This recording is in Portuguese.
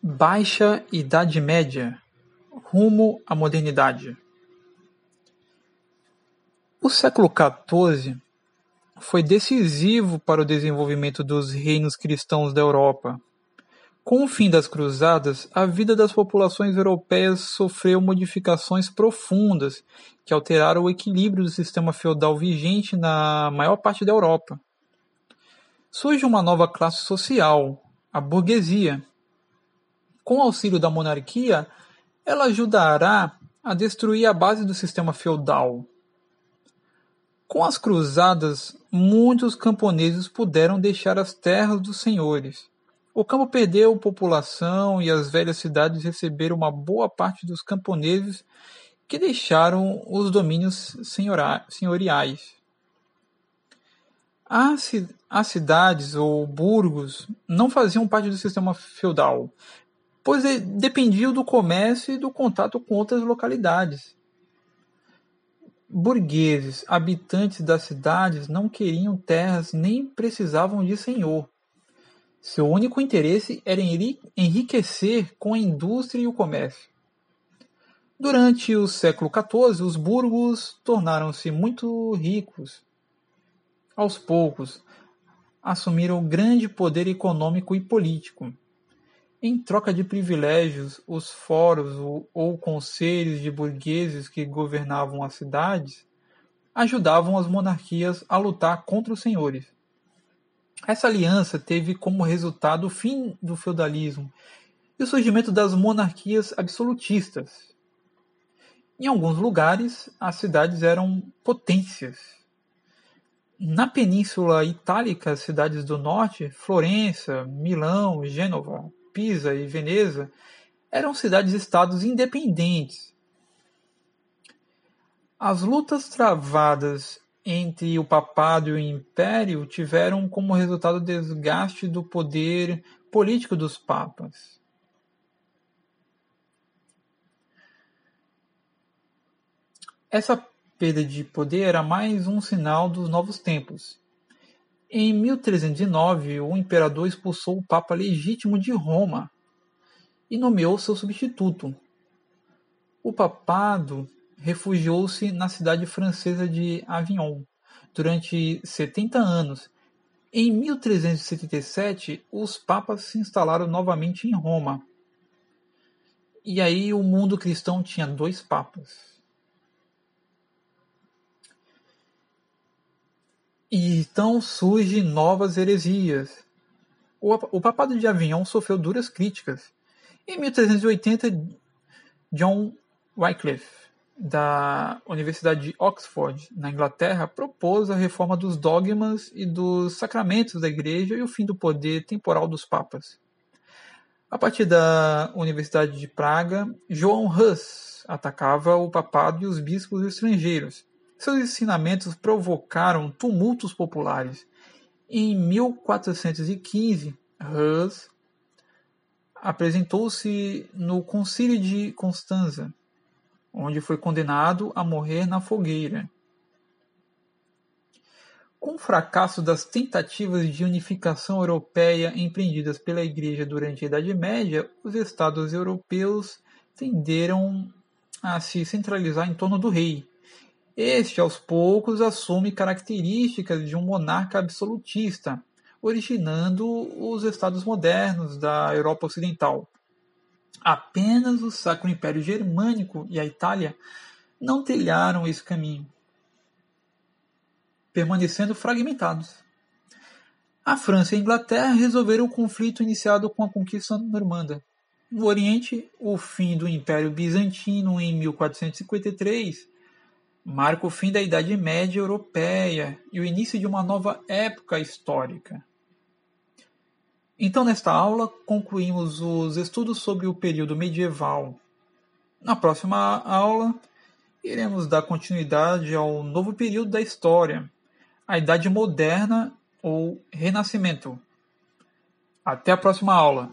Baixa Idade Média rumo à modernidade. O século XIV foi decisivo para o desenvolvimento dos reinos cristãos da Europa. Com o fim das cruzadas, a vida das populações europeias sofreu modificações profundas que alteraram o equilíbrio do sistema feudal vigente na maior parte da Europa. Surge uma nova classe social, a burguesia, com auxílio da monarquia, ela ajudará a destruir a base do sistema feudal. Com as cruzadas, muitos camponeses puderam deixar as terras dos senhores. O campo perdeu população e as velhas cidades receberam uma boa parte dos camponeses que deixaram os domínios senhoriais. As cidades ou burgos não faziam parte do sistema feudal, pois dependiam do comércio e do contato com outras localidades. Burgueses, habitantes das cidades, não queriam terras nem precisavam de senhor. Seu único interesse era enriquecer com a indústria e o comércio. Durante o século XIV, os burgos tornaram-se muito ricos. Aos poucos, assumiram grande poder econômico e político. Em troca de privilégios, os fóruns ou conselhos de burgueses que governavam as cidades ajudavam as monarquias a lutar contra os senhores. Essa aliança teve como resultado o fim do feudalismo e o surgimento das monarquias absolutistas. Em alguns lugares, as cidades eram potências. Na Península Itálica, as cidades do norte, Florença, Milão, Gênova, Pisa e Veneza eram cidades-estados independentes. As lutas travadas entre o papado e o império tiveram como resultado o desgaste do poder político dos papas. Essa perda de poder era mais um sinal dos novos tempos em 1309, o imperador expulsou o Papa legítimo de Roma e nomeou seu substituto. O papado refugiou-se na cidade francesa de Avignon durante 70 anos. Em 1377, os papas se instalaram novamente em Roma. E aí o mundo cristão tinha dois papas. E então surgem novas heresias. O, papado de Avignon sofreu duras críticas. Em 1380, John Wycliffe, da Universidade de Oxford, na Inglaterra, propôs a reforma dos dogmas e dos sacramentos da Igreja e o fim do poder temporal dos papas. A partir da Universidade de Praga, João Hus atacava o papado e os bispos estrangeiros, seus ensinamentos provocaram tumultos populares. Em 1415, Hus apresentou-se no Concílio de Constanza, onde foi condenado a morrer na fogueira. Com o fracasso das tentativas de unificação europeia empreendidas pela Igreja durante a Idade Média, os estados europeus tenderam a se centralizar em torno do rei, este, aos poucos, assume características de um monarca absolutista, originando os estados modernos da Europa Ocidental. Apenas o Sacro Império Germânico e a Itália não trilharam esse caminho, permanecendo fragmentados. A França e a Inglaterra resolveram o conflito iniciado com a conquista normanda. No Oriente, o fim do Império Bizantino em 1453 marca o fim da Idade Média Europeia e o início de uma nova época histórica. Então, nesta aula, concluímos os estudos sobre o período medieval. Na próxima aula, iremos dar continuidade ao novo período da história, a Idade Moderna ou Renascimento. Até a próxima aula!